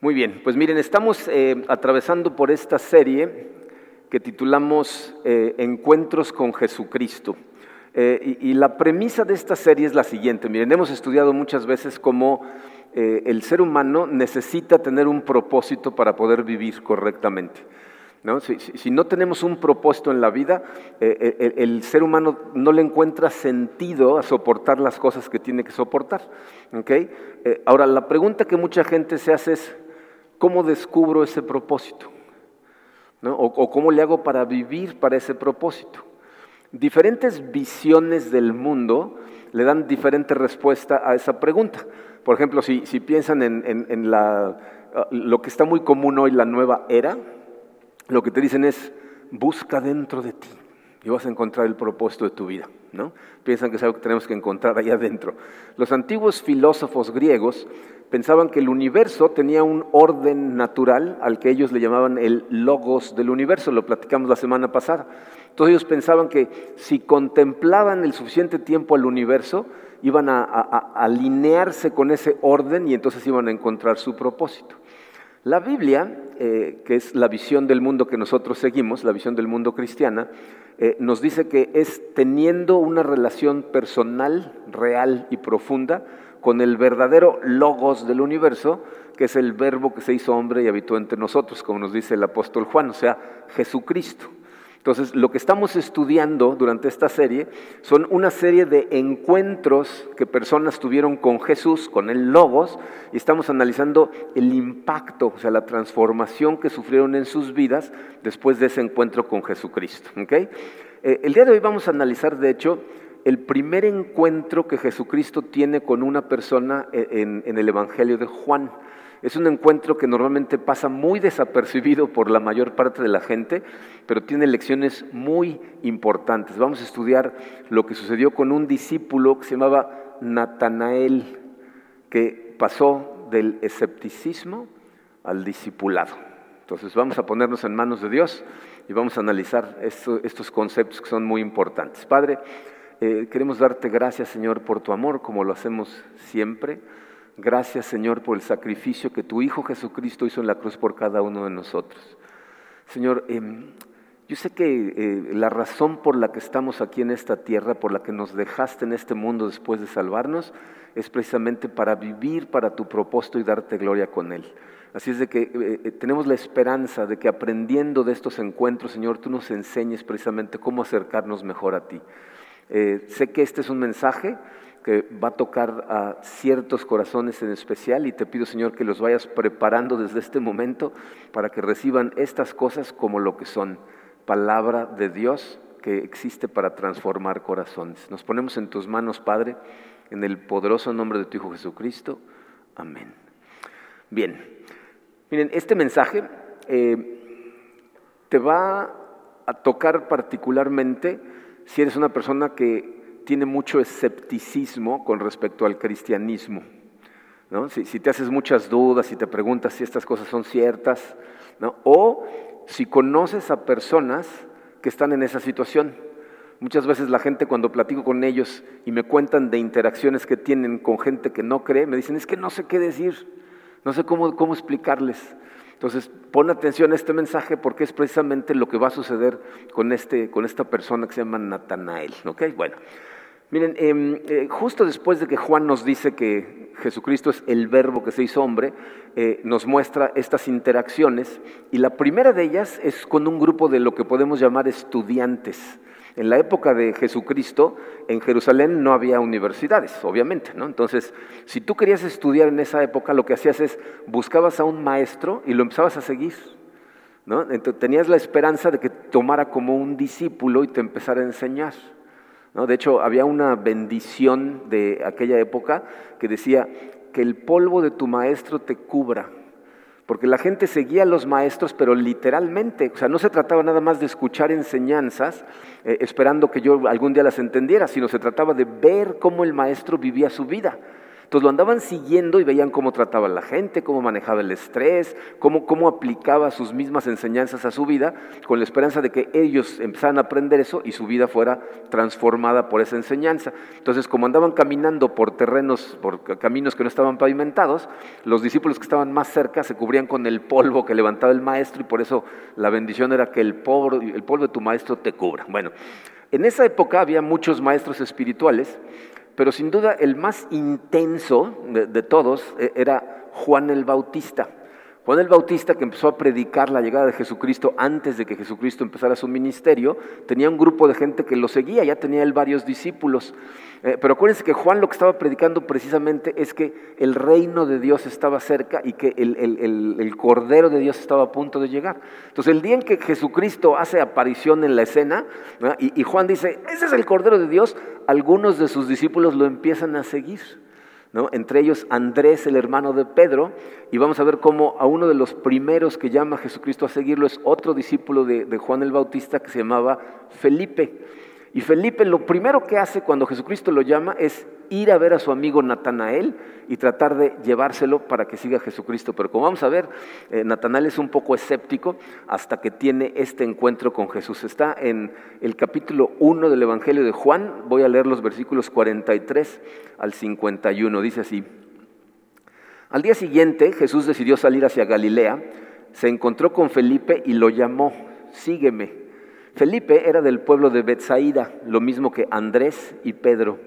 Muy bien, pues miren, estamos eh, atravesando por esta serie que titulamos eh, Encuentros con Jesucristo. Eh, y, la premisa de esta serie es la siguiente. Miren, hemos estudiado muchas veces cómo el ser humano necesita tener un propósito para poder vivir correctamente. Si, no tenemos un propósito en la vida, el, ser humano no le encuentra sentido a soportar las cosas que tiene que soportar. ahora, la pregunta que mucha gente se hace es, ¿cómo descubro ese propósito? O, cómo le hago para vivir para ese propósito? Diferentes visiones del mundo le dan diferente respuesta a esa pregunta. Por ejemplo, si, piensan en, lo que está muy común hoy, la nueva era, lo que te dicen es, busca dentro de ti y vas a encontrar el propósito de tu vida. ¿no? Piensan que es algo que tenemos que encontrar allá adentro. Los antiguos filósofos griegos pensaban que el universo tenía un orden natural al que ellos le llamaban el logos del universo, lo platicamos la semana pasada. Todos ellos pensaban que si contemplaban el suficiente tiempo al universo, iban a, alinearse con ese orden y entonces iban a encontrar su propósito. La Biblia, eh, que es la visión del mundo que nosotros seguimos, la visión del mundo cristiana, eh, nos dice que es teniendo una relación personal, real y profunda con el verdadero logos del universo, que es el verbo que se hizo hombre y habitó entre nosotros, como nos dice el apóstol Juan, o sea, Jesucristo. Entonces, lo que estamos estudiando durante esta serie son una serie de encuentros que personas tuvieron con Jesús, con el Logos, y estamos analizando el impacto, o sea, la transformación que sufrieron en sus vidas después de ese encuentro con Jesucristo. ¿okay? Eh, el día de hoy vamos a analizar, de hecho, el primer encuentro que Jesucristo tiene con una persona e, en, el Evangelio de Juan. Es un encuentro que normalmente pasa muy desapercibido por la mayor parte de la gente, pero tiene lecciones muy importantes. Vamos a estudiar lo que sucedió con un discípulo que se llamaba Natanael, que pasó del escepticismo al discipulado. Entonces vamos a ponernos en manos de Dios y vamos a analizar estos conceptos que son muy importantes. Padre, eh, queremos darte gracias, Señor, por tu amor, como lo hacemos siempre. Gracias, Señor, por el sacrificio que tu Hijo Jesucristo hizo en la cruz por cada uno de nosotros. Señor, em, yo sé que eh, la razón por la que estamos aquí en esta tierra, por la que nos dejaste en este mundo después de salvarnos, es precisamente para vivir para tu propósito y darte gloria con Él. Así es de que eh, tenemos la esperanza de que aprendiendo de estos encuentros, Señor, tú nos enseñes precisamente cómo acercarnos mejor a ti. Eh, sé que este es un mensaje que va a tocar a ciertos corazones en especial y te pido Señor que los vayas preparando desde este momento para que reciban estas cosas como lo que son, palabra de Dios que existe para transformar corazones. Nos ponemos en tus manos, Padre, en el poderoso nombre de tu Hijo Jesucristo. Amén. Bien, miren, este mensaje eh, te va a tocar particularmente si eres una persona que tiene mucho escepticismo con respecto al cristianismo. Si, te haces muchas dudas, si te preguntas si estas cosas son ciertas, o si conoces a personas que están en esa situación. Muchas veces la gente cuando platico con ellos y me cuentan de interacciones que tienen con gente que no cree, me dicen, es que no sé qué decir, no sé cómo, cómo explicarles. Entonces, pon atención a este mensaje porque es precisamente lo que va a suceder con, este, con esta persona que se llama Natanael. Bueno, miren, em, eh, justo después de que Juan nos dice que Jesucristo es el verbo que se hizo hombre, eh, nos muestra estas interacciones y la primera de ellas es con un grupo de lo que podemos llamar estudiantes. En la época de Jesucristo, en Jerusalén no había universidades, obviamente, ¿no? Entonces, si tú querías estudiar en esa época, lo que hacías es buscabas a un maestro y lo empezabas a seguir. ¿no? Entonces, tenías la esperanza de que tomara como un discípulo y te empezara a enseñar. De hecho, había una bendición de aquella época que decía que el polvo de tu maestro te cubra porque la gente seguía a los maestros, pero literalmente, o sea, no se trataba nada más de escuchar enseñanzas eh, esperando que yo algún día las entendiera, sino se trataba de ver cómo el maestro vivía su vida. Entonces lo andaban siguiendo y veían cómo trataba a la gente, cómo manejaba el estrés, cómo, cómo aplicaba sus mismas enseñanzas a su vida, con la esperanza de que ellos empezaran a aprender eso y su vida fuera transformada por esa enseñanza. Entonces, como andaban caminando por terrenos, por caminos que no estaban pavimentados, los discípulos que estaban más cerca se cubrían con el polvo que levantaba el maestro y por eso la bendición era que el polvo, el polvo de tu maestro te cubra. Bueno, en esa época había muchos maestros espirituales pero sin duda el más intenso de, todos eh, era Juan el Bautista. Juan el Bautista, que empezó a predicar la llegada de Jesucristo antes de que Jesucristo empezara su ministerio, tenía un grupo de gente que lo seguía, ya tenía él varios discípulos. Eh, pero acuérdense que Juan lo que estaba predicando precisamente es que el reino de Dios estaba cerca y que el, Cordero de Dios estaba a punto de llegar. Entonces el día en que Jesucristo hace aparición en la escena y, y Juan dice, ese es el Cordero de Dios, algunos de sus discípulos lo empiezan a seguir entre ellos Andrés, el hermano de Pedro, y vamos a ver cómo a uno de los primeros que llama a Jesucristo a seguirlo es otro discípulo de, de Juan el Bautista que se llamaba Felipe. Y Felipe lo primero que hace cuando Jesucristo lo llama es ir a ver a su amigo Natanael y tratar de llevárselo para que siga Jesucristo. Pero como vamos a ver, eh, Natanael es un poco escéptico hasta que tiene este encuentro con Jesús. Está en el capítulo 1 del Evangelio de Juan, voy a leer los versículos 43 al 51, dice así. Al día siguiente Jesús decidió salir hacia Galilea, se encontró con Felipe y lo llamó, sígueme. Felipe era del pueblo de Bethsaida, lo mismo que Andrés y Pedro.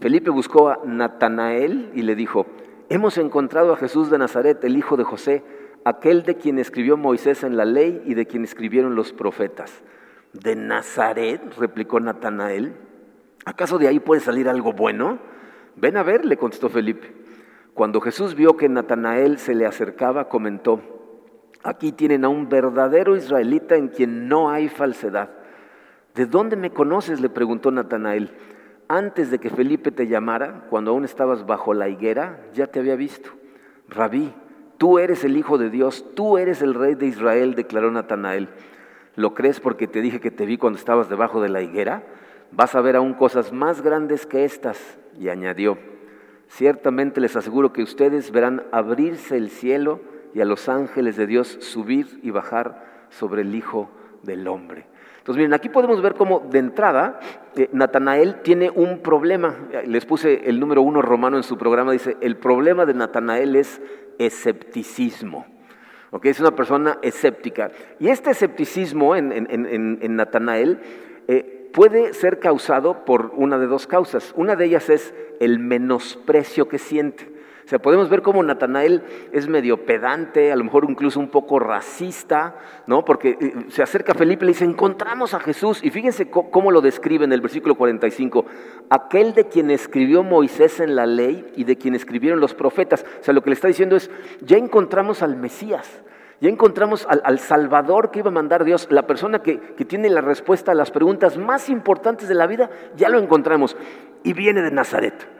Felipe buscó a Natanael y le dijo, hemos encontrado a Jesús de Nazaret, el hijo de José, aquel de quien escribió Moisés en la ley y de quien escribieron los profetas. ¿De Nazaret? replicó Natanael. ¿Acaso de ahí puede salir algo bueno? Ven a ver, le contestó Felipe. Cuando Jesús vio que Natanael se le acercaba, comentó, Aquí tienen a un verdadero israelita en quien no hay falsedad. ¿De dónde me conoces? le preguntó Natanael. Antes de que Felipe te llamara, cuando aún estabas bajo la higuera, ya te había visto. Rabí, tú eres el Hijo de Dios, tú eres el Rey de Israel, declaró Natanael. ¿Lo crees porque te dije que te vi cuando estabas debajo de la higuera? Vas a ver aún cosas más grandes que estas. Y añadió, ciertamente les aseguro que ustedes verán abrirse el cielo y a los ángeles de Dios subir y bajar sobre el Hijo del Hombre. Entonces, miren, aquí podemos ver cómo de entrada eh, Natanael tiene un problema. Les puse el número uno romano en su programa, dice, el problema de Natanael es escepticismo. Es una persona escéptica. Y este escepticismo en, Natanael eh, puede ser causado por una de dos causas. Una de ellas es el menosprecio que siente. O sea, podemos ver cómo Natanael es medio pedante, a lo mejor incluso un poco racista, ¿no? Porque eh, se acerca a Felipe y le dice, encontramos a Jesús. Y fíjense cómo lo describe en el versículo 45, aquel de quien escribió Moisés en la ley y de quien escribieron los profetas. O sea, lo que le está diciendo es, ya encontramos al Mesías. Ya encontramos al, Salvador que iba a mandar Dios, la persona que, que, tiene la respuesta a las preguntas más importantes de la vida, ya lo encontramos. Y viene de Nazaret.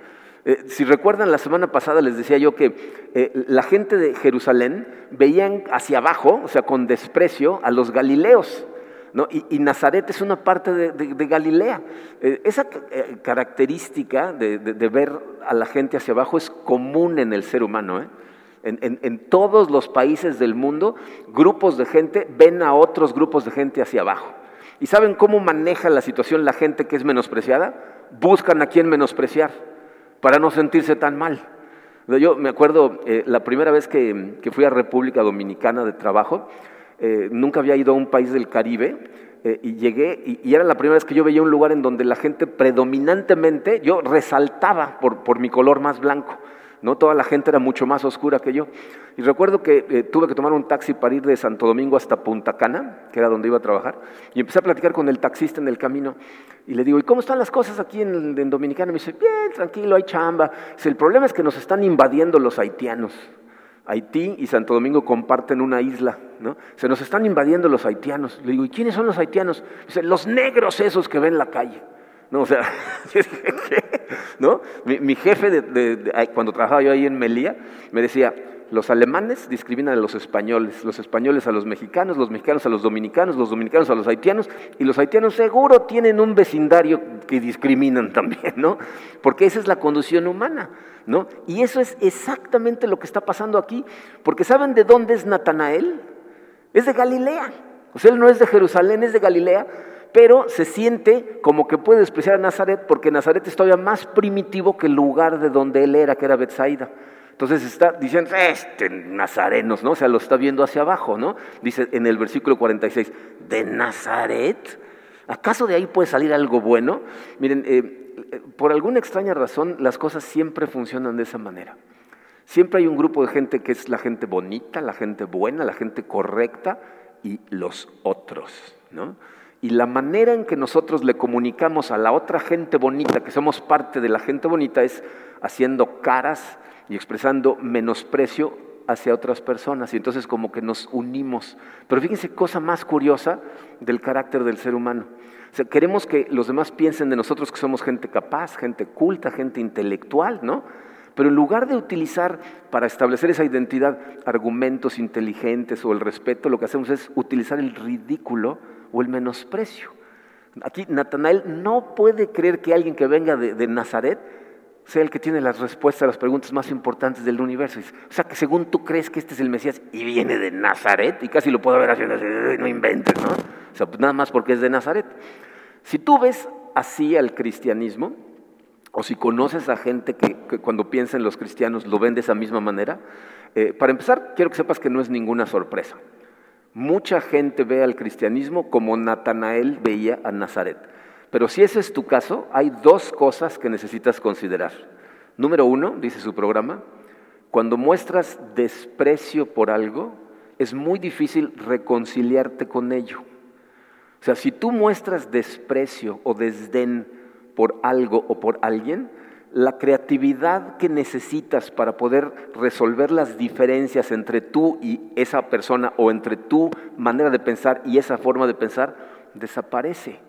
Eh, si recuerdan, la semana pasada les decía yo que eh, la gente de Jerusalén veían hacia abajo, o sea, con desprecio, a los galileos. ¿no? Y, Nazaret es una parte de, Galilea. Eh, esa característica de, ver a la gente hacia abajo es común en el ser humano. En, en, todos los países del mundo, grupos de gente ven a otros grupos de gente hacia abajo. ¿Y saben cómo maneja la situación la gente que es menospreciada? Buscan a quien menospreciar para no sentirse tan mal. Yo me acuerdo eh, la primera vez que, fui a República Dominicana de trabajo, eh, nunca había ido a un país del Caribe eh, y llegué y, era la primera vez que yo veía un lugar en donde la gente predominantemente, yo resaltaba por mi color más blanco. ¿No? Toda la gente era mucho más oscura que yo. Y recuerdo que eh, tuve que tomar un taxi para ir de Santo Domingo hasta Punta Cana, que era donde iba a trabajar, y empecé a platicar con el taxista en el camino. Y le digo, ¿y cómo están las cosas aquí en, en Dominicana? Y me dice, bien, tranquilo, hay chamba. Dice, el problema es que nos están invadiendo los haitianos. Haití y Santo Domingo comparten una isla, ¿no? Se nos están invadiendo los haitianos. Le digo, ¿y quiénes son los haitianos? Dice, los negros esos que ven la calle. No, o sea, ¿no? Mi, jefe, de, cuando trabajaba yo ahí en Melía, me decía, los alemanes discriminan a los españoles, los españoles a los mexicanos, los mexicanos a los dominicanos, los dominicanos a los haitianos, y los haitianos seguro tienen un vecindario que discriminan también, ¿no? Porque esa es la conducción humana, ¿no? Y eso es exactamente lo que está pasando aquí, porque ¿saben de dónde es Natanael? Es de Galilea. O sea, él no es de Jerusalén, es de Galilea, pero se siente como que puede despreciar a Nazaret porque Nazaret es todavía más primitivo que el lugar de donde él era, que era Bethsaida. Entonces está diciendo, este nazarenos, ¿no? O sea, lo está viendo hacia abajo, ¿no? Dice en el versículo 46, ¿de Nazaret? ¿Acaso de ahí puede salir algo bueno? Miren, eh, por alguna extraña razón las cosas siempre funcionan de esa manera. Siempre hay un grupo de gente que es la gente bonita, la gente buena, la gente correcta y los otros, ¿no? Y la manera en que nosotros le comunicamos a la otra gente bonita, que somos parte de la gente bonita, es haciendo caras, y expresando menosprecio hacia otras personas. Y entonces como que nos unimos. Pero fíjense, cosa más curiosa del carácter del ser humano. queremos que los demás piensen de nosotros que somos gente capaz, gente culta, gente intelectual, ¿no? Pero en lugar de utilizar para establecer esa identidad argumentos inteligentes o el respeto, lo que hacemos es utilizar el ridículo o el menosprecio. Aquí Natanael no puede creer que alguien que venga de Nazaret sea el que tiene las respuestas a las preguntas más importantes del universo. O sea, que según tú crees que este es el Mesías y viene de Nazaret, y casi lo puedo ver así, no inventes, ¿no? O sea, pues nada más porque es de Nazaret. Si tú ves así al cristianismo, o si conoces a gente que, cuando piensa en los cristianos lo ven de esa misma manera, eh, para empezar, quiero que sepas que no es ninguna sorpresa. Mucha gente ve al cristianismo como Natanael veía a Nazaret. Pero si ese es tu caso, hay dos cosas que necesitas considerar. Número uno, dice su programa, cuando muestras desprecio por algo, es muy difícil reconciliarte con ello. O sea, si tú muestras desprecio o desdén por algo o por alguien, la creatividad que necesitas para poder resolver las diferencias entre tú y esa persona o entre tu manera de pensar y esa forma de pensar desaparece.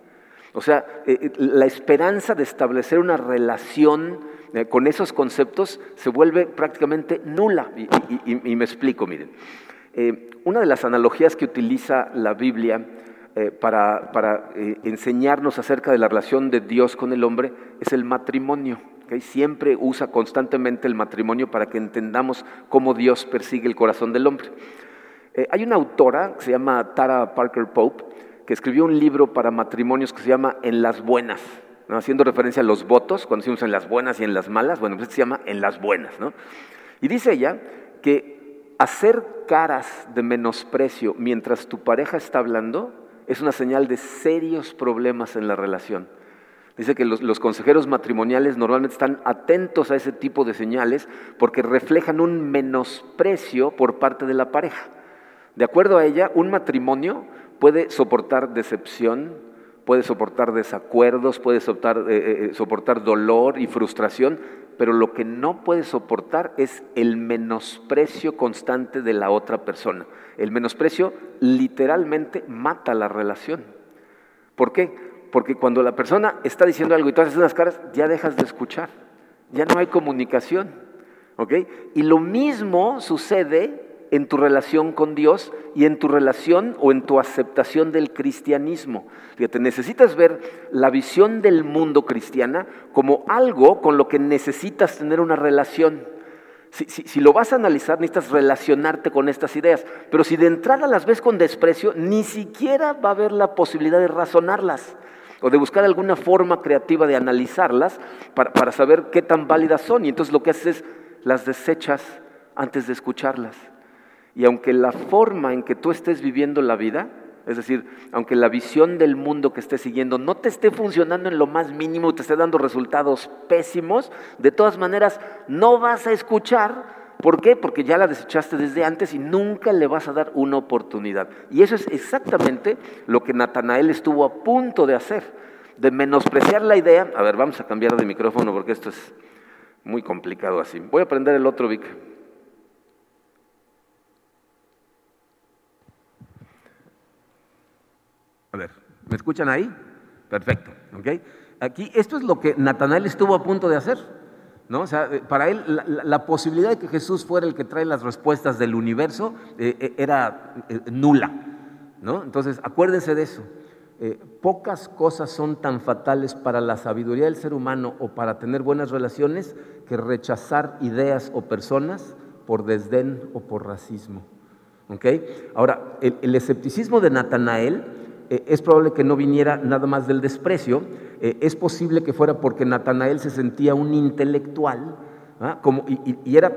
O sea, eh, eh, la esperanza de establecer una relación eh, con esos conceptos se vuelve prácticamente nula. Y, me explico, miren. una de las analogías que utiliza la Biblia para, enseñarnos acerca de la relación de Dios con el hombre es el matrimonio. Siempre usa constantemente el matrimonio para que entendamos cómo Dios persigue el corazón del hombre. hay una autora que se llama Tara Parker Pope, que escribió un libro para matrimonios que se llama En las Buenas, haciendo referencia a los votos, cuando decimos en las buenas y en las malas, bueno, pues este se llama En las Buenas. ¿no? Y dice ella que hacer caras de menosprecio mientras tu pareja está hablando es una señal de serios problemas en la relación. Dice que los, consejeros matrimoniales normalmente están atentos a ese tipo de señales porque reflejan un menosprecio por parte de la pareja. De acuerdo a ella, un matrimonio puede soportar decepción, puede soportar desacuerdos, puede soportar, eh, eh, eh, soportar, dolor y frustración, pero lo que no puede soportar es el menosprecio constante de la otra persona. El menosprecio literalmente mata la relación. ¿Por qué? Porque cuando la persona está diciendo algo y tú haces unas caras, ya dejas de escuchar, ya no hay comunicación. ¿ok? Y lo mismo sucede en tu relación con Dios y en tu relación o en tu aceptación del cristianismo. Fíjate, necesitas ver la visión del mundo cristiana como algo con lo que necesitas tener una relación. Si, lo vas a analizar, necesitas relacionarte con estas ideas. Pero si de entrada las ves con desprecio, ni siquiera va a haber la posibilidad de razonarlas o de buscar alguna forma creativa de analizarlas para, para saber qué tan válidas son. Y entonces lo que haces es las desechas antes de escucharlas. Y aunque la forma en que tú estés viviendo la vida, es decir, aunque la visión del mundo que estés siguiendo no te esté funcionando en lo más mínimo, te esté dando resultados pésimos, de todas maneras no vas a escuchar. ¿Por qué? Porque ya la desechaste desde antes y nunca le vas a dar una oportunidad. Y eso es exactamente lo que Natanael estuvo a punto de hacer, de menospreciar la idea. A ver, vamos a cambiar de micrófono porque esto es muy complicado así. Voy a prender el otro, Vic. A ver, ¿me escuchan ahí? Perfecto, ¿ok? Aquí, esto es lo que Natanael estuvo a punto de hacer. ¿No? O sea, eh, para él la, posibilidad de que Jesús fuera el que trae las respuestas del universo eh, eh, era nula. ¿no? Entonces, acuérdense de eso. pocas cosas son tan fatales para la sabiduría del ser humano o para tener buenas relaciones que rechazar ideas o personas por desdén o por racismo. Ahora, el, escepticismo de Natanael es probable que no viniera nada más del desprecio, eh, es posible que fuera porque Natanael se sentía un intelectual ¿ah? Como, y, era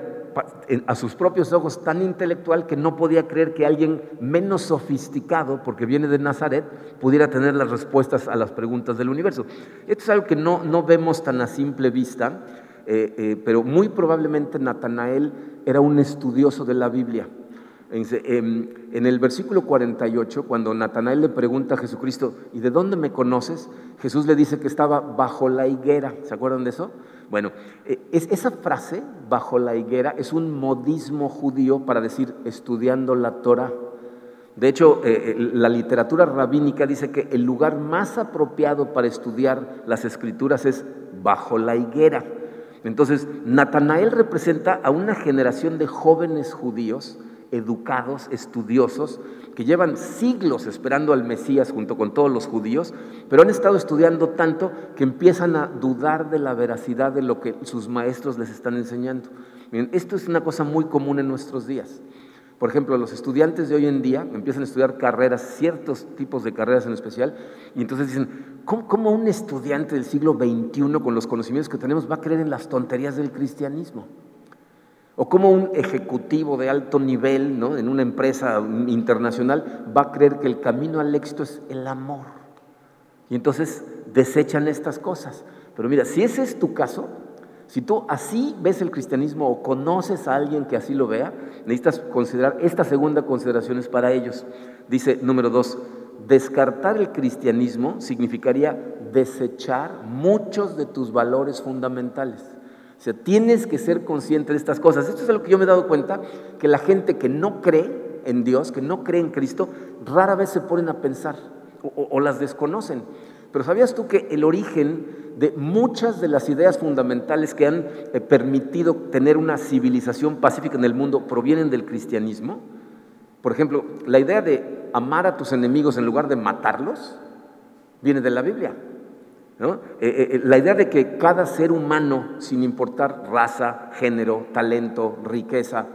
a sus propios ojos tan intelectual que no podía creer que alguien menos sofisticado, porque viene de Nazaret, pudiera tener las respuestas a las preguntas del universo. Esto es algo que no, no vemos tan a simple vista, eh, eh, pero muy probablemente Natanael era un estudioso de la Biblia. Em, en el versículo 48, cuando Natanael le pregunta a Jesucristo, ¿y de dónde me conoces? Jesús le dice que estaba bajo la higuera. ¿Se acuerdan de eso? Bueno, eh, esa frase, bajo la higuera, es un modismo judío para decir estudiando la Torah. De hecho, eh, eh, la literatura rabínica dice que el lugar más apropiado para estudiar las escrituras es bajo la higuera. Entonces, Natanael representa a una generación de jóvenes judíos educados, estudiosos, que llevan siglos esperando al Mesías junto con todos los judíos, pero han estado estudiando tanto que empiezan a dudar de la veracidad de lo que sus maestros les están enseñando. Miren, esto es una cosa muy común en nuestros días. Por ejemplo, los estudiantes de hoy en día empiezan a estudiar carreras, ciertos tipos de carreras en especial, y entonces dicen, ¿cómo, cómo un estudiante del siglo XXI con los conocimientos que tenemos va a creer en las tonterías del cristianismo? O como un ejecutivo de alto nivel ¿no? en una empresa internacional va a creer que el camino al éxito es el amor. Y entonces desechan estas cosas. Pero mira, si ese es tu caso, si tú así ves el cristianismo o conoces a alguien que así lo vea, necesitas considerar esta segunda consideración es para ellos. Dice número dos, descartar el cristianismo significaría desechar muchos de tus valores fundamentales. O sea, tienes que ser consciente de estas cosas. Esto es lo que yo me he dado cuenta, que la gente que no cree en Dios, que no cree en Cristo, rara vez se ponen a pensar o, las desconocen. Pero ¿sabías tú que el origen de muchas de las ideas fundamentales que han eh, permitido tener una civilización pacífica en el mundo provienen del cristianismo? Por ejemplo, la idea de amar a tus enemigos en lugar de matarlos viene de la Biblia. Eh, eh, eh, la idea de que cada ser humano, sin importar raza, género, talento, riqueza,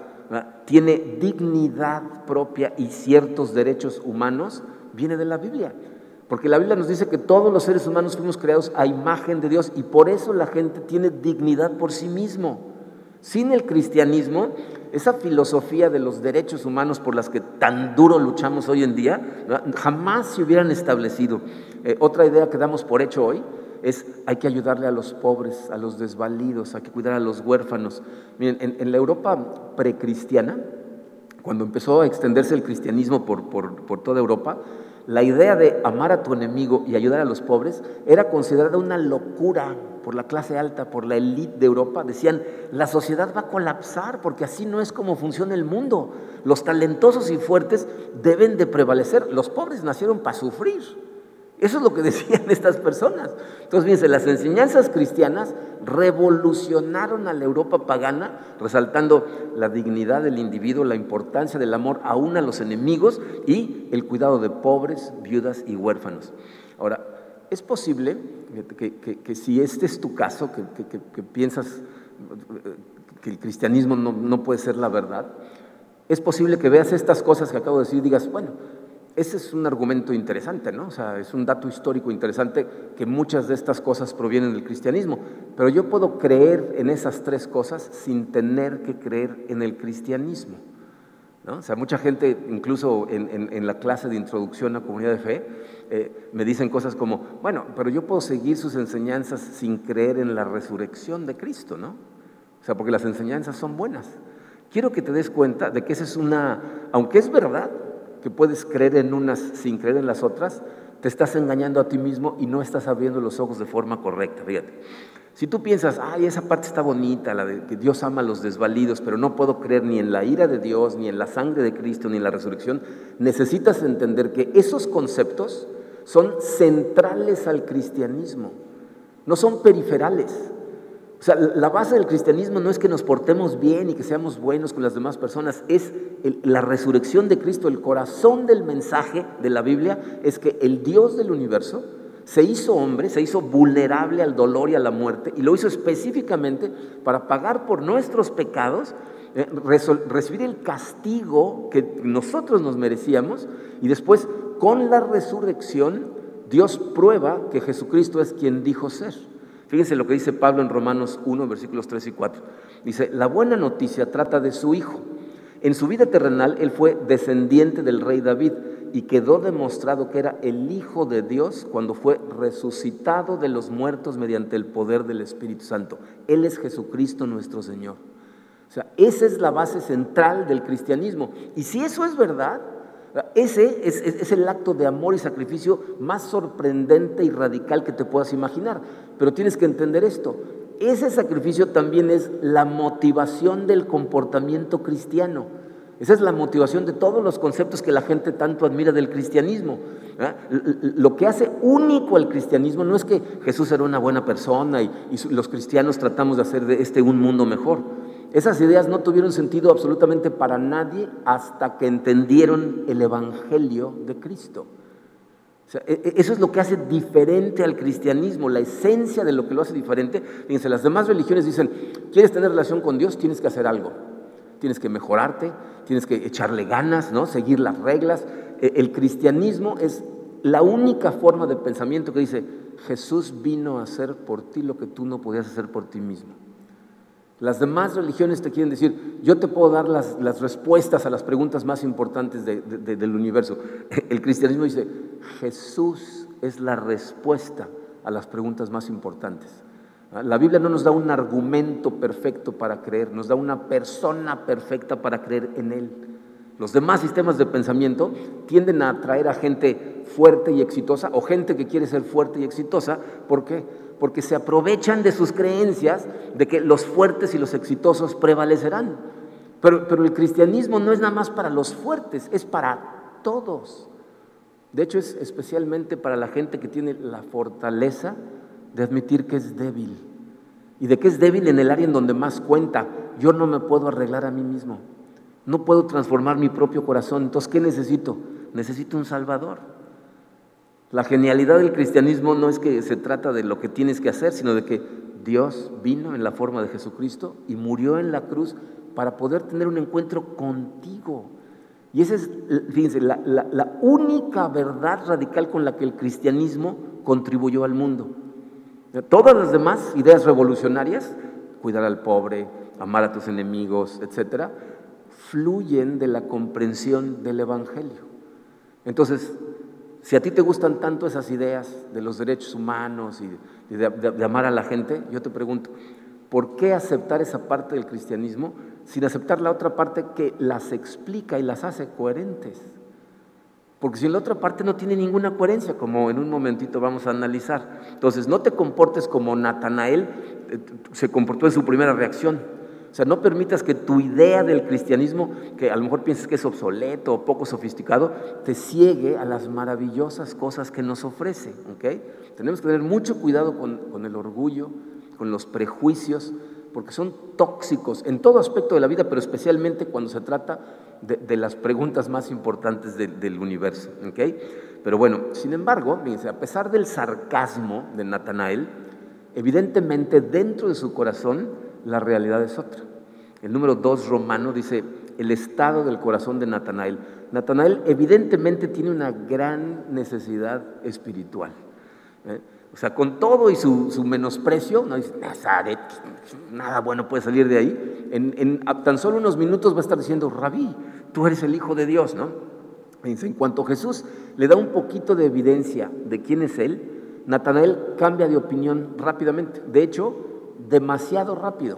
tiene dignidad propia y ciertos derechos humanos, viene de la Biblia. Porque la Biblia nos dice que todos los seres humanos fuimos creados a imagen de Dios y por eso la gente tiene dignidad por sí mismo. Sin el cristianismo, esa filosofía de los derechos humanos por las que tan duro luchamos hoy en día, jamás se hubieran establecido. Eh, otra idea que damos por hecho hoy es hay que ayudarle a los pobres, a los desvalidos, hay que cuidar a los huérfanos. Miren, en, la Europa precristiana, cuando empezó a extenderse el cristianismo por, por toda Europa, la idea de amar a tu enemigo y ayudar a los pobres era considerada una locura por la clase alta, por la élite de Europa. Decían, la sociedad va a colapsar porque así no es como funciona el mundo. Los talentosos y fuertes deben de prevalecer. Los pobres nacieron para sufrir. Eso es lo que decían estas personas. Entonces, fíjense, las enseñanzas cristianas revolucionaron a la Europa pagana, resaltando la dignidad del individuo, la importancia del amor aún a los enemigos y el cuidado de pobres, viudas y huérfanos. Ahora, es posible que, si este es tu caso, que, piensas que el cristianismo no, no puede ser la verdad, es posible que veas estas cosas que acabo de decir y digas, bueno, ese es un argumento interesante, ¿no? O sea, es un dato histórico interesante que muchas de estas cosas provienen del cristianismo. Pero yo puedo creer en esas tres cosas sin tener que creer en el cristianismo. ¿no? O sea, mucha gente, incluso en, la clase de introducción a comunidad de fe, eh, me dicen cosas como, bueno, pero yo puedo seguir sus enseñanzas sin creer en la resurrección de Cristo, ¿no? O sea, porque las enseñanzas son buenas. Quiero que te des cuenta de que esa es una, aunque es verdad, que puedes creer en unas sin creer en las otras, te estás engañando a ti mismo y no estás abriendo los ojos de forma correcta. Fíjate. Si tú piensas, ay, esa parte está bonita, la de que Dios ama a los desvalidos, pero no puedo creer ni en la ira de Dios, ni en la sangre de Cristo, ni en la resurrección, necesitas entender que esos conceptos son centrales al cristianismo. no son periferales. O sea, la base del cristianismo no es que nos portemos bien y que seamos buenos con las demás personas, es la resurrección de Cristo. El corazón del mensaje de la Biblia es que el Dios del universo se hizo hombre, se hizo vulnerable al dolor y a la muerte, y lo hizo específicamente para pagar por nuestros pecados, eh, recibir el castigo que nosotros nos merecíamos, y después con la resurrección Dios prueba que Jesucristo es quien dijo ser. Fíjense lo que dice Pablo en Romanos 1, versículos 3 y 4. Dice, la buena noticia trata de su Hijo. En su vida terrenal él fue descendiente del rey David y quedó demostrado que era el Hijo de Dios cuando fue resucitado de los muertos mediante el poder del Espíritu Santo. Él es Jesucristo nuestro Señor. O sea, esa es la base central del cristianismo. Y si eso es verdad, ese es, el acto de amor y sacrificio más sorprendente y radical que te puedas imaginar. Pero tienes que entender esto. Ese sacrificio también es la motivación del comportamiento cristiano. Esa es la motivación de todos los conceptos que la gente tanto admira del cristianismo. Lo que hace único al cristianismo no es que Jesús era una buena persona y los cristianos tratamos de hacer de este un mundo mejor. Esas ideas no tuvieron sentido absolutamente para nadie hasta que entendieron el Evangelio de Cristo. E, e, eso es lo que hace diferente al cristianismo, la esencia de lo que lo hace diferente. Fíjense, las demás religiones dicen, ¿quieres tener relación con Dios? Tienes que hacer algo. Tienes que mejorarte, tienes que echarle ganas, ¿no? seguir las reglas. E, el cristianismo es la única forma de pensamiento que dice, Jesús vino a hacer por ti lo que tú no podías hacer por ti mismo. Las demás religiones te quieren decir, yo te puedo dar las, respuestas a las preguntas más importantes del universo. El cristianismo dice, Jesús es la respuesta a las preguntas más importantes. ¿Ah? La Biblia no nos da un argumento perfecto para creer, nos da una persona perfecta para creer en Él. Los demás sistemas de pensamiento tienden a atraer a gente fuerte y exitosa o gente que quiere ser fuerte y exitosa. ¿Por qué? porque se aprovechan de sus creencias de que los fuertes y los exitosos prevalecerán. Pero, el cristianismo no es nada más para los fuertes, es para todos. De hecho, es especialmente para la gente que tiene la fortaleza de admitir que es débil. Y de que es débil en el área en donde más cuenta. Yo no me puedo arreglar a mí mismo. No puedo transformar mi propio corazón. Entonces, ¿qué necesito? Necesito un Salvador. La genialidad del cristianismo no es que se trata de lo que tienes que hacer, sino de que Dios vino en la forma de Jesucristo y murió en la cruz para poder tener un encuentro contigo. Y esa es, fíjense, la, única verdad radical con la que el cristianismo contribuyó al mundo. Todas las demás ideas revolucionarias, cuidar al pobre, amar a tus enemigos, etcétera, fluyen de la comprensión del Evangelio. Entonces, si a ti te gustan tanto esas ideas de los derechos humanos y de, amar a la gente, yo te pregunto, ¿por qué aceptar esa parte del cristianismo sin aceptar la otra parte que las explica y las hace coherentes? Porque si la otra parte no tiene ninguna coherencia, como en un momentito vamos a analizar. Entonces, no te comportes como Natanael eh, se comportó en su primera reacción. Sea, no permitas que tu idea del cristianismo, que a lo mejor pienses que es obsoleto o poco sofisticado, te ciegue a las maravillosas cosas que nos ofrece. Tenemos que tener mucho cuidado con, el orgullo, con los prejuicios, porque son tóxicos en todo aspecto de la vida, pero especialmente cuando se trata de, las preguntas más importantes del universo. Pero bueno, sin embargo, a pesar del sarcasmo de Natanael, evidentemente dentro de su corazón, la realidad es otra. El número dos romano dice el estado del corazón de Natanael. Natanael evidentemente tiene una gran necesidad espiritual. ¿eh? O sea, con todo y su, menosprecio, no dice, Nazaret, nada bueno puede salir de ahí. En, tan solo unos minutos va a estar diciendo, Rabí, tú eres el Hijo de Dios, ¿no? En cuanto Jesús le da un poquito de evidencia de quién es Él, Natanael cambia de opinión rápidamente. De hecho, demasiado rápido.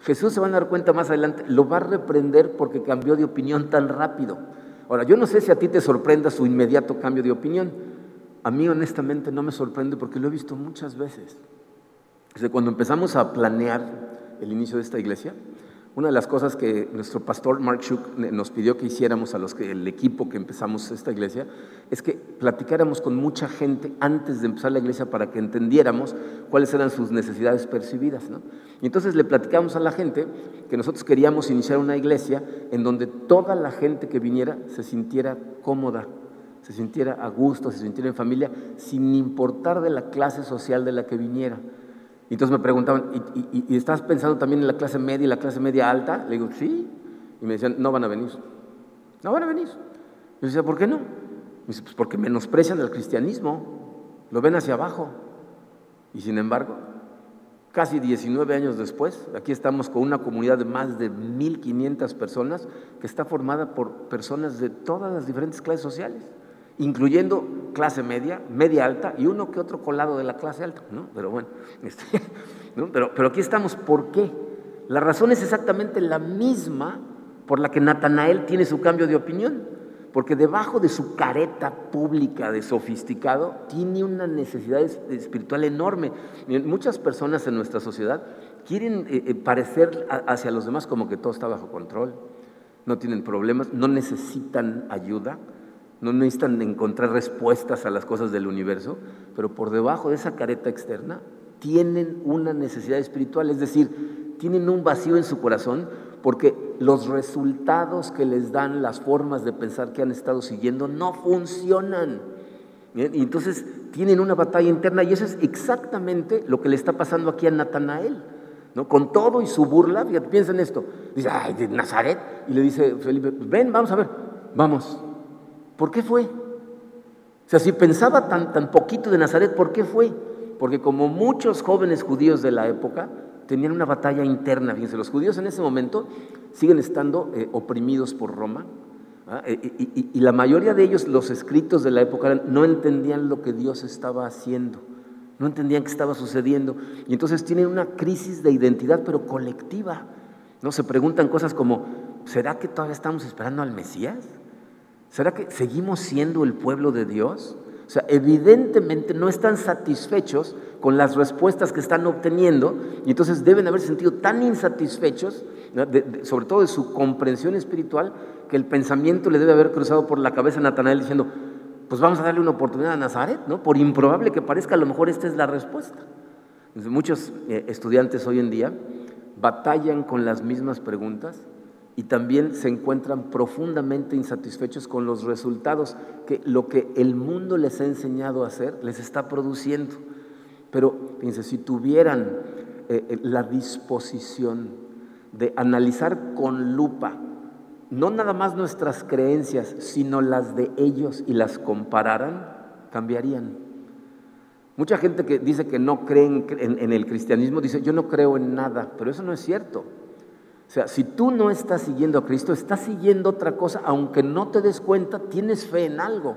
Jesús se van a dar cuenta más adelante, lo va a reprender porque cambió de opinión tan rápido. Ahora, yo no sé si a ti te sorprenda su inmediato cambio de opinión. A mí honestamente no me sorprende porque lo he visto muchas veces. Desde cuando empezamos a planear el inicio de esta iglesia, una de las cosas que nuestro pastor Mark Schuck nos pidió que hiciéramos a los que el equipo que empezamos esta iglesia es que platicáramos con mucha gente antes de empezar la iglesia para que entendiéramos cuáles eran sus necesidades percibidas. Y entonces le platicamos a la gente que nosotros queríamos iniciar una iglesia en donde toda la gente que viniera se sintiera cómoda, se sintiera a gusto, se sintiera en familia, sin importar de la clase social de la que viniera. Y entonces me preguntaban, ¿Y, estás pensando también en la clase media y la clase media alta? Le digo, sí. Y me decían, no van a venir. No van a venir. Yo decía, ¿por qué no? Me dice, pues porque menosprecian el cristianismo, lo ven hacia abajo. Y sin embargo, casi 19 años después, aquí estamos con una comunidad de más de 1.500 personas que está formada por personas de todas las diferentes clases sociales incluyendo clase media, media alta y uno que otro colado de la clase alta, ¿no? Pero bueno, este, pero, aquí estamos, ¿por qué? La razón es exactamente la misma por la que Natanael tiene su cambio de opinión, porque debajo de su careta pública de sofisticado tiene una necesidad espiritual enorme. Muchas personas en nuestra sociedad quieren eh, eh, parecer hacia los demás como que todo está bajo control, no tienen problemas, no necesitan ayuda, no necesitan encontrar respuestas a las cosas del universo, pero por debajo de esa careta externa tienen una necesidad espiritual, es decir, tienen un vacío en su corazón porque los resultados que les dan las formas de pensar que han estado siguiendo no funcionan. Y entonces tienen una batalla interna y eso es exactamente lo que le está pasando aquí a Natanael. ¿no? Con todo y su burla, fíjate, piensa en esto. Dice, ay, de Nazaret. Y le dice Felipe, ven, vamos a ver, vamos. ¿Por qué fue? O sea, si pensaba tan, tan poquito de Nazaret, ¿por qué fue? Porque como muchos jóvenes judíos de la época, tenían una batalla interna. Fíjense, los judíos en ese momento siguen estando eh, oprimidos por Roma. ¿ah? E, y, y, la mayoría de ellos, los escritos de la época, no entendían lo que Dios estaba haciendo. No entendían qué estaba sucediendo. Y entonces tienen una crisis de identidad, pero colectiva. ¿no? Se preguntan cosas como, ¿será que todavía estamos esperando al Mesías? ¿Será que seguimos siendo el pueblo de Dios? O sea, evidentemente no están satisfechos con las respuestas que están obteniendo y entonces deben haber sentido tan insatisfechos, sobre todo de su comprensión espiritual, que el pensamiento le debe haber cruzado por la cabeza a Natanael diciendo, pues vamos a darle una oportunidad a Nazaret, ¿no? Por improbable que parezca, a lo mejor esta es la respuesta. muchos eh, estudiantes hoy en día batallan con las mismas preguntas y también se encuentran profundamente insatisfechos con los resultados que lo que el mundo les ha enseñado a hacer les está produciendo. Pero fíjense, si tuvieran eh, eh, la disposición de analizar con lupa no nada más nuestras creencias, sino las de ellos y las compararan, cambiarían. Mucha gente que dice que no cree en el cristianismo dice, yo no creo en nada, pero eso no es cierto. Sea, si tú no estás siguiendo a Cristo, estás siguiendo otra cosa, aunque no te des cuenta, tienes fe en algo.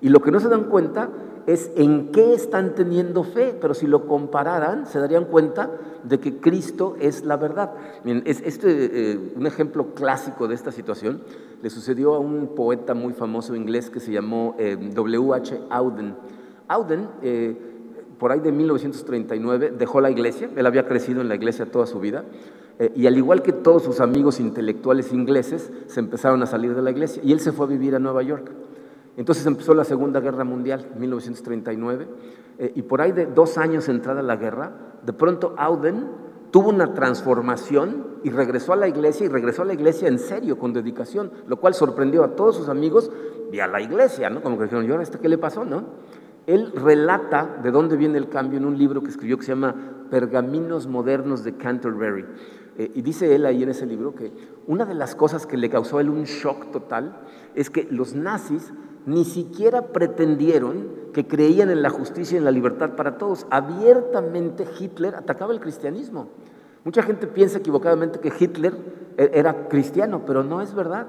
Y lo que no se dan cuenta es en qué están teniendo fe, pero si lo compararan, se darían cuenta de que Cristo es la verdad. Miren, es, este, eh, un ejemplo clásico de esta situación le sucedió a un poeta muy famoso inglés que se llamó eh, W.H. Auden. Auden, eh, por ahí de 1939, dejó la iglesia, él había crecido en la iglesia toda su vida, eh, y al igual que todos sus amigos intelectuales ingleses, se empezaron a salir de la iglesia y él se fue a vivir a Nueva York. Entonces empezó la Segunda Guerra Mundial, 1939, eh, y por ahí de dos años entrada la guerra, de pronto Auden tuvo una transformación y regresó a la iglesia y regresó a la iglesia en serio, con dedicación, lo cual sorprendió a todos sus amigos y a la iglesia, ¿no? Como que dijeron, ¿y ahora esto qué le pasó, no? Él relata de dónde viene el cambio en un libro que escribió que se llama Pergaminos Modernos de Canterbury. Eh, y dice él ahí en ese libro que una de las cosas que le causó a él un shock total es que los nazis ni siquiera pretendieron que creían en la justicia y en la libertad para todos. Abiertamente Hitler atacaba el cristianismo. Mucha gente piensa equivocadamente que Hitler e, era cristiano, pero no es verdad.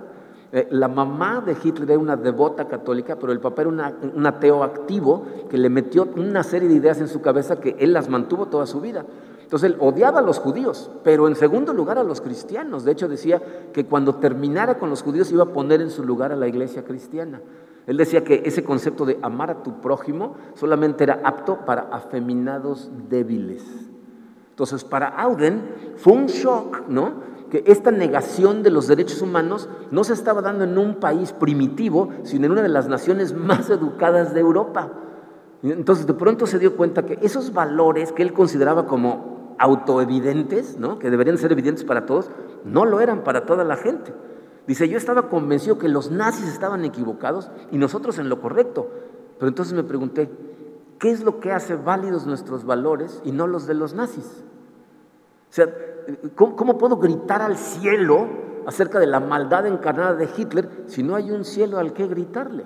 Eh, la mamá de Hitler era una devota católica, pero el papá era un ateo activo que le metió una serie de ideas en su cabeza que él las mantuvo toda su vida. Entonces él odiaba a los judíos, pero en segundo lugar a los cristianos. De hecho decía que cuando terminara con los judíos iba a poner en su lugar a la iglesia cristiana. Él decía que ese concepto de amar a tu prójimo solamente era apto para afeminados débiles. Entonces para Auden fue un shock, ¿no? que esta negación de los derechos humanos no se estaba dando en un país primitivo, sino en una de las naciones más educadas de Europa. Entonces de pronto se dio cuenta que esos valores que él consideraba como autoevidentes, ¿no? que deberían ser evidentes para todos, no lo eran para toda la gente. Dice, yo estaba convencido que los nazis estaban equivocados y nosotros en lo correcto. Pero entonces me pregunté, ¿qué es lo que hace válidos nuestros valores y no los de los nazis? O sea, ¿cómo, puedo gritar al cielo acerca de la maldad encarnada de Hitler si no hay un cielo al que gritarle?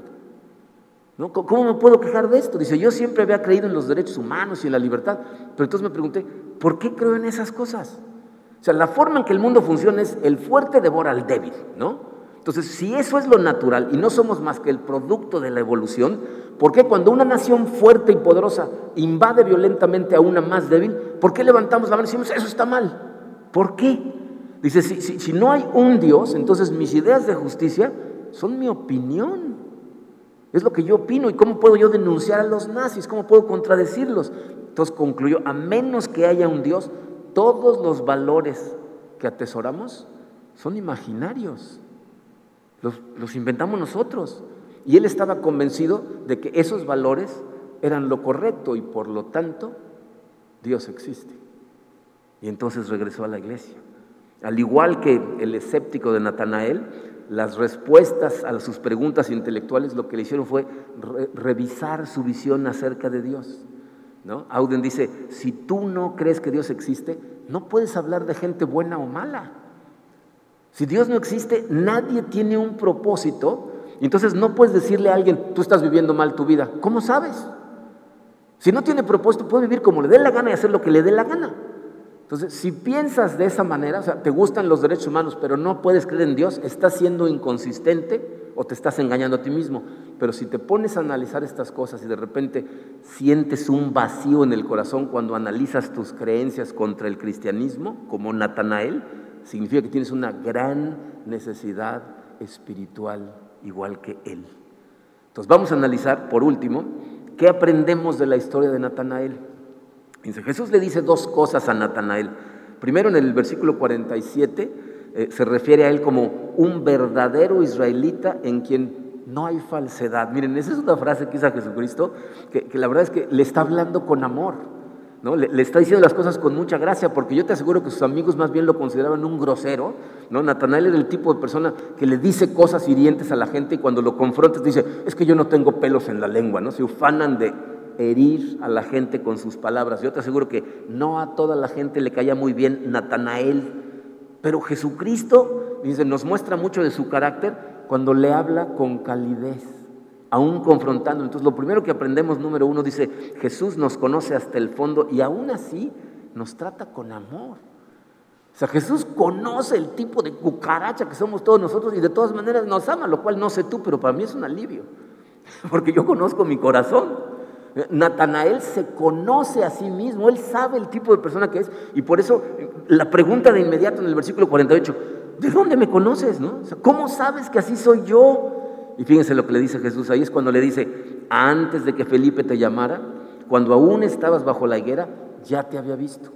¿Cómo me puedo quejar de esto? Dice, yo siempre había creído en los derechos humanos y en la libertad, pero entonces me pregunté, ¿por qué creo en esas cosas? O sea, la forma en que el mundo funciona es el fuerte devora al débil, ¿no? Entonces, si eso es lo natural y no somos más que el producto de la evolución, ¿por qué cuando una nación fuerte y poderosa invade violentamente a una más débil, ¿por qué levantamos la mano y decimos, eso está mal? ¿Por qué? Dice, si no hay un Dios, entonces mis ideas de justicia son mi opinión. Es lo que yo opino y cómo puedo yo denunciar a los nazis, cómo puedo contradecirlos. Entonces concluyó, a menos que haya un Dios, todos los valores que atesoramos son imaginarios los, inventamos nosotros. Y él estaba convencido de que esos valores eran lo correcto y por lo tanto Dios existe. Y entonces regresó a la iglesia. Al igual que el escéptico de Natanael, las respuestas a sus preguntas intelectuales lo que le hicieron fue revisar su visión acerca de Dios. ¿no? Auden dice, si tú no crees que Dios existe, no puedes hablar de gente buena o mala. Si Dios no existe, nadie tiene un propósito. Entonces no puedes decirle a alguien, tú estás viviendo mal tu vida. ¿Cómo sabes? Si no tiene propósito, puede vivir como le dé la gana y hacer lo que le dé la gana. Entonces, si piensas de esa manera, o sea, te gustan los derechos humanos, pero no puedes creer en Dios, estás siendo inconsistente o te estás engañando a ti mismo. Pero si te pones a analizar estas cosas y de repente sientes un vacío en el corazón cuando analizas tus creencias contra el cristianismo, como Natanael, significa que tienes una gran necesidad espiritual igual que Él. Entonces vamos a analizar, por último, qué aprendemos de la historia de Natanael. Jesús le dice dos cosas a Natanael. Primero en el versículo 47 eh, se refiere a él como un verdadero israelita en quien no hay falsedad. Miren, esa es una frase que hizo Jesucristo, que la verdad es que le está hablando con amor. Le, está diciendo las cosas con mucha gracia, porque yo te aseguro que sus amigos más bien lo consideraban un grosero, ¿no? Natanael era el tipo de persona que le dice cosas hirientes a la gente y cuando lo confrontas dice, es que yo no tengo pelos en la lengua, ¿no? Se ufanan de herir a la gente con sus palabras. Yo te aseguro que no a toda la gente le caía muy bien Natanael, pero Jesucristo, nos muestra mucho de su carácter cuando le habla con calidez aún confrontando. Entonces, lo primero que aprendemos, número uno, dice, Jesús nos conoce hasta el fondo y aún así nos trata con amor. O sea, Jesús conoce el tipo de cucaracha que somos todos nosotros y de todas maneras nos ama, lo cual no sé tú, pero para mí es un alivio, porque yo conozco mi corazón. Natanael se conoce a sí mismo, él sabe el tipo de persona que es y por eso la pregunta de inmediato en el versículo 48, ¿de dónde me conoces? No? ¿Cómo sabes que así soy yo? Y fíjense lo que le dice Jesús ahí, es cuando le dice, antes de que Felipe te llamara, cuando aún estabas bajo la higuera, ya te había visto.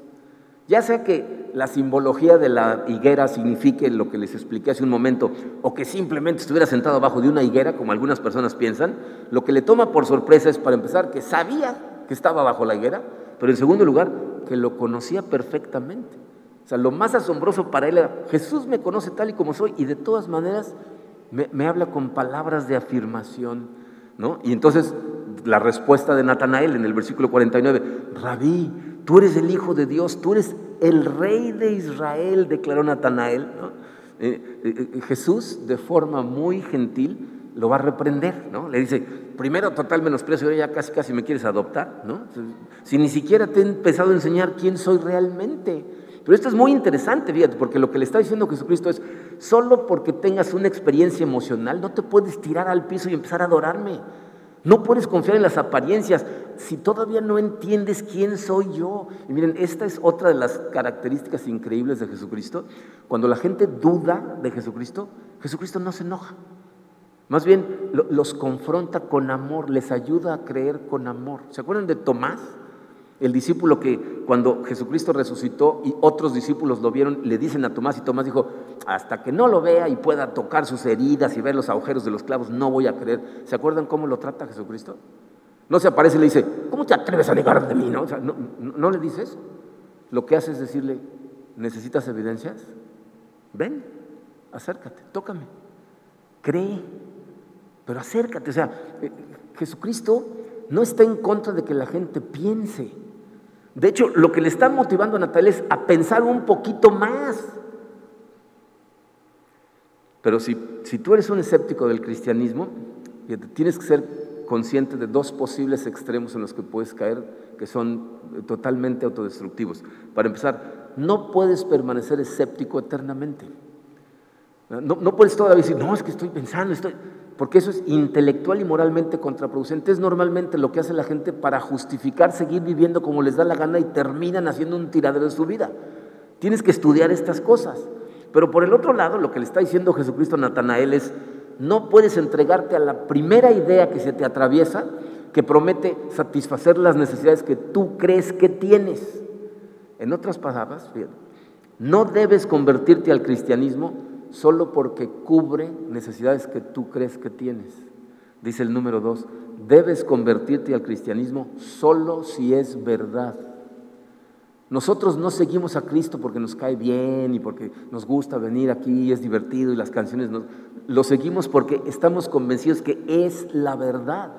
Ya sea que la simbología de la higuera signifique lo que les expliqué hace un momento, o que simplemente estuviera sentado abajo de una higuera, como algunas personas piensan, lo que le toma por sorpresa es, para empezar, que sabía que estaba bajo la higuera, pero en segundo lugar, que lo conocía perfectamente. O sea, lo más asombroso para él era, Jesús me conoce tal y como soy, y de todas maneras me, habla con palabras de afirmación, ¿no? Y entonces la respuesta de Natanael en el versículo 49, Rabí, tú eres el Hijo de Dios, tú eres el Rey de Israel, declaró Natanael. Eh, eh, Jesús, de forma muy gentil, lo va a reprender, ¿no? Le dice, primero total menosprecio, ya casi casi me quieres adoptar, ¿no? Si ni siquiera te he empezado a enseñar quién soy realmente. Pero esto es muy interesante, fíjate, porque lo que le está diciendo Jesucristo es, solo porque tengas una experiencia emocional, no te puedes tirar al piso y empezar a adorarme. No puedes confiar en las apariencias si todavía no entiendes quién soy yo. Y miren, esta es otra de las características increíbles de Jesucristo. Cuando la gente duda de Jesucristo, Jesucristo no se enoja. Más bien los confronta con amor, les ayuda a creer con amor. ¿Se acuerdan de Tomás? El discípulo que cuando Jesucristo resucitó y otros discípulos lo vieron, le dicen a Tomás y Tomás dijo, hasta que no lo vea y pueda tocar sus heridas y ver los agujeros de los clavos, no voy a creer. ¿Se acuerdan cómo lo trata Jesucristo? No se aparece y le dice, ¿cómo te atreves a negar de mí? ¿No? le dices. Lo que hace es decirle, ¿necesitas evidencias? Ven, acércate, tócame, cree, pero acércate. O sea, eh, Jesucristo no está en contra de que la gente piense. De hecho, lo que le está motivando a Natalia es a pensar un poquito más. Pero si, si tú eres un escéptico del cristianismo, tienes que ser consciente de dos posibles extremos en los que puedes caer, que son totalmente autodestructivos. Para empezar, no puedes permanecer escéptico eternamente. No, no puedes todavía decir, no, es que estoy pensando, estoy porque eso es intelectual y moralmente contraproducente. Es normalmente lo que hace la gente para justificar seguir viviendo como les da la gana y terminan haciendo un tiradero de su vida. Tienes que estudiar estas cosas. Pero por el otro lado, lo que le está diciendo Jesucristo a Natanael es, no puedes entregarte a la primera idea que se te atraviesa que promete satisfacer las necesidades que tú crees que tienes. En otras palabras, no debes convertirte al cristianismo solo porque cubre necesidades que tú crees que tienes. Dice el número dos, debes convertirte al cristianismo solo si es verdad. Nosotros no seguimos a Cristo porque nos cae bien y porque nos gusta venir aquí y es divertido y las canciones nos... Lo seguimos porque estamos convencidos que es la verdad.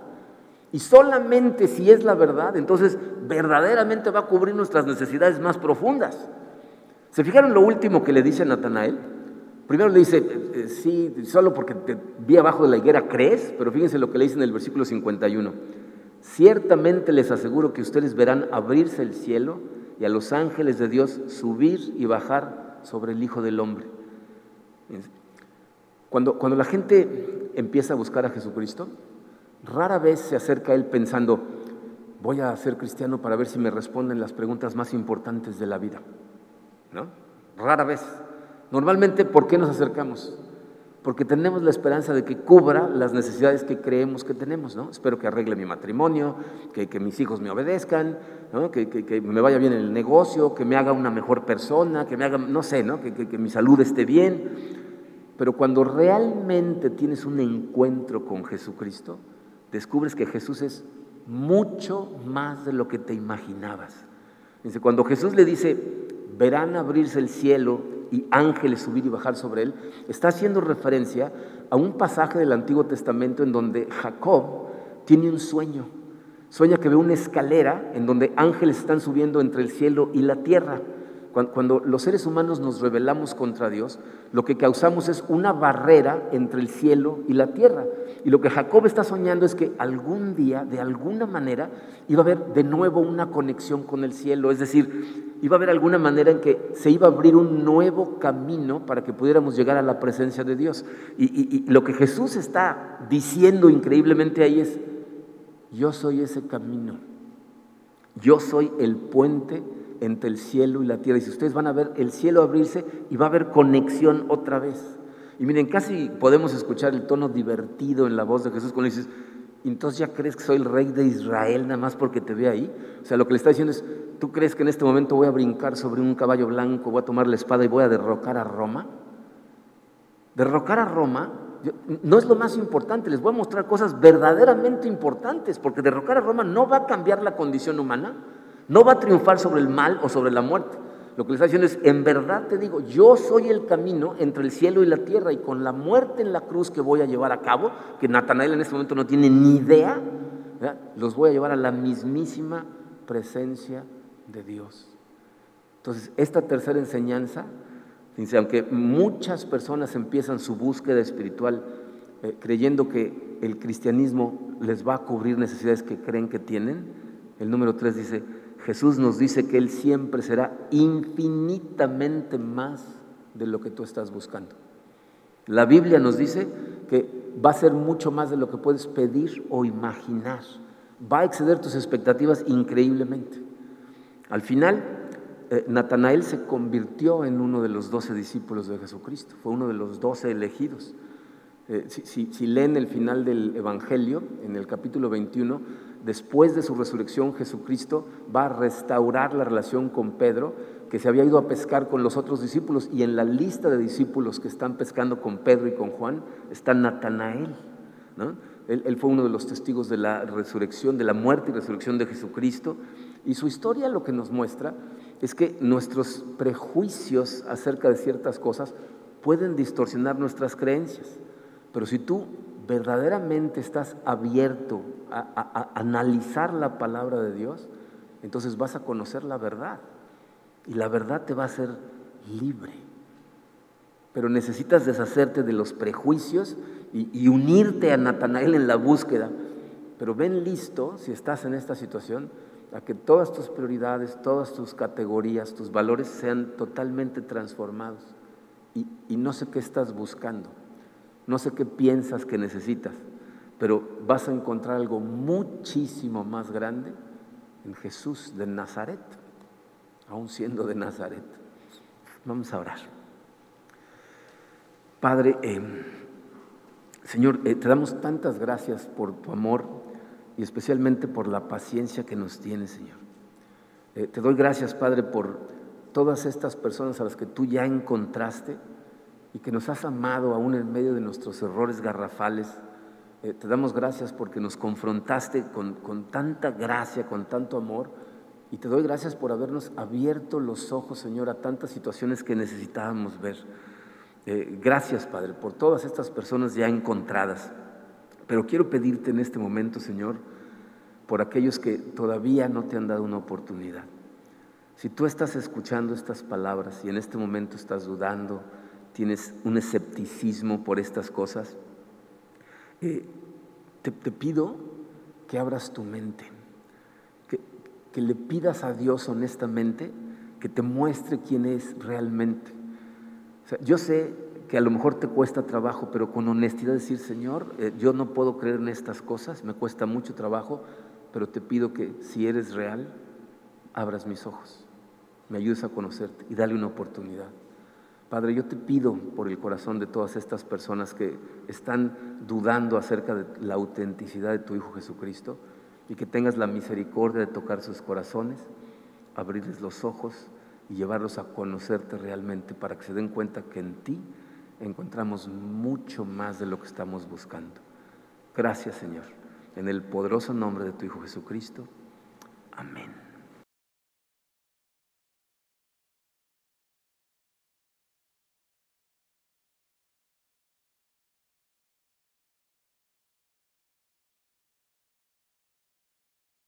Y solamente si es la verdad, entonces verdaderamente va a cubrir nuestras necesidades más profundas. ¿Se fijaron lo último que le dice Natanael? Primero le dice, eh, eh, sí, solo porque te vi abajo de la higuera crees, pero fíjense lo que le dice en el versículo 51. Ciertamente les aseguro que ustedes verán abrirse el cielo y a los ángeles de Dios subir y bajar sobre el Hijo del Hombre. Cuando, cuando la gente empieza a buscar a Jesucristo, rara vez se acerca a Él pensando, voy a ser cristiano para ver si me responden las preguntas más importantes de la vida. ¿No? Rara vez. Normalmente, ¿por qué nos acercamos? Porque tenemos la esperanza de que cubra las necesidades que creemos que tenemos, ¿no? Espero que arregle mi matrimonio, que, mis hijos me obedezcan, que, me vaya bien en el negocio, que me haga una mejor persona, que me haga, no sé, ¿no? que mi salud esté bien. Pero cuando realmente tienes un encuentro con Jesucristo, descubres que Jesús es mucho más de lo que te imaginabas. Dice, cuando Jesús le dice, verán abrirse el cielo y ángeles subir y bajar sobre él, está haciendo referencia a un pasaje del Antiguo Testamento en donde Jacob tiene un sueño. Sueña que ve una escalera en donde ángeles están subiendo entre el cielo y la tierra. Cuando los seres humanos nos rebelamos contra Dios, lo que causamos es una barrera entre el cielo y la tierra. Y lo que Jacob está soñando es que algún día, de alguna manera, iba a haber de nuevo una conexión con el cielo. Es decir, iba a haber alguna manera en que se iba a abrir un nuevo camino para que pudiéramos llegar a la presencia de Dios. Y, y lo que Jesús está diciendo increíblemente ahí es, yo soy ese camino. Yo soy el puente entre el cielo y la tierra. Y si ustedes van a ver el cielo abrirse y va a haber conexión otra vez. Y miren, casi podemos escuchar el tono divertido en la voz de Jesús cuando dices, entonces ya crees que soy el rey de Israel nada más porque te ve ahí. O sea, lo que le está diciendo es, ¿tú crees que en este momento voy a brincar sobre un caballo blanco, voy a tomar la espada y voy a derrocar a Roma? Derrocar a Roma no es lo más importante, les voy a mostrar cosas verdaderamente importantes, porque derrocar a Roma no va a cambiar la condición humana, no va a triunfar sobre el mal o sobre la muerte. Lo que le está diciendo es, en verdad te digo, yo soy el camino entre el cielo y la tierra y con la muerte en la cruz que voy a llevar a cabo, que Natanael en este momento no tiene ni idea, los voy a llevar a la mismísima presencia de Dios. Entonces, esta tercera enseñanza, aunque muchas personas empiezan su búsqueda espiritual eh, creyendo que el cristianismo les va a cubrir necesidades que creen que tienen, el número tres dice, Jesús nos dice que Él siempre será infinitamente más de lo que tú estás buscando. La Biblia nos dice que va a ser mucho más de lo que puedes pedir o imaginar. Va a exceder tus expectativas increíblemente. Al final, eh, Natanael se convirtió en uno de los doce discípulos de Jesucristo, fue uno de los doce elegidos. Eh, si, leen el final del Evangelio, en el capítulo 21, después de su resurrección, Jesucristo va a restaurar la relación con Pedro, que se había ido a pescar con los otros discípulos, y en la lista de discípulos que están pescando con Pedro y con Juan está Natanael. Él, él, fue uno de los testigos de la resurrección, de la muerte y resurrección de Jesucristo, y su historia lo que nos muestra es que nuestros prejuicios acerca de ciertas cosas pueden distorsionar nuestras creencias. Pero si tú verdaderamente estás abierto a, analizar la palabra de Dios, entonces vas a conocer la verdad. Y la verdad te va a hacer libre. Pero necesitas deshacerte de los prejuicios y, unirte a Natanael en la búsqueda. Pero ven listo, si estás en esta situación, a que todas tus prioridades, todas tus categorías, tus valores sean totalmente transformados. Y no sé qué estás buscando. No sé qué piensas que necesitas, pero vas a encontrar algo muchísimo más grande en Jesús de Nazaret, aún siendo de Nazaret. Vamos a orar. Padre, eh, Señor, eh, te damos tantas gracias por tu amor y especialmente por la paciencia que nos tienes, Señor. Eh, te doy gracias, Padre, por todas estas personas a las que tú ya encontraste y que nos has amado aún en medio de nuestros errores garrafales. Eh, te damos gracias porque nos confrontaste con, con tanta gracia, con tanto amor. Y te doy gracias por habernos abierto los ojos, Señor, a tantas situaciones que necesitábamos ver. Eh, gracias, Padre, por todas estas personas ya encontradas. Pero quiero pedirte en este momento, Señor, por aquellos que todavía no te han dado una oportunidad. Si tú estás escuchando estas palabras y en este momento estás dudando, tienes un escepticismo por estas cosas, eh, te, pido que abras tu mente, que, le pidas a Dios honestamente que te muestre quién es realmente. yo sé que a lo mejor te cuesta trabajo, pero con honestidad decir, Señor, eh, yo no puedo creer en estas cosas, me cuesta mucho trabajo, pero te pido que si eres real, abras mis ojos, me ayudes a conocerte y dale una oportunidad. Padre, yo te pido por el corazón de todas estas personas que están dudando acerca de la autenticidad de tu Hijo Jesucristo y que tengas la misericordia de tocar sus corazones, abrirles los ojos y llevarlos a conocerte realmente para que se den cuenta que en ti encontramos mucho más de lo que estamos buscando. Gracias Señor, en el poderoso nombre de tu Hijo Jesucristo. Amén.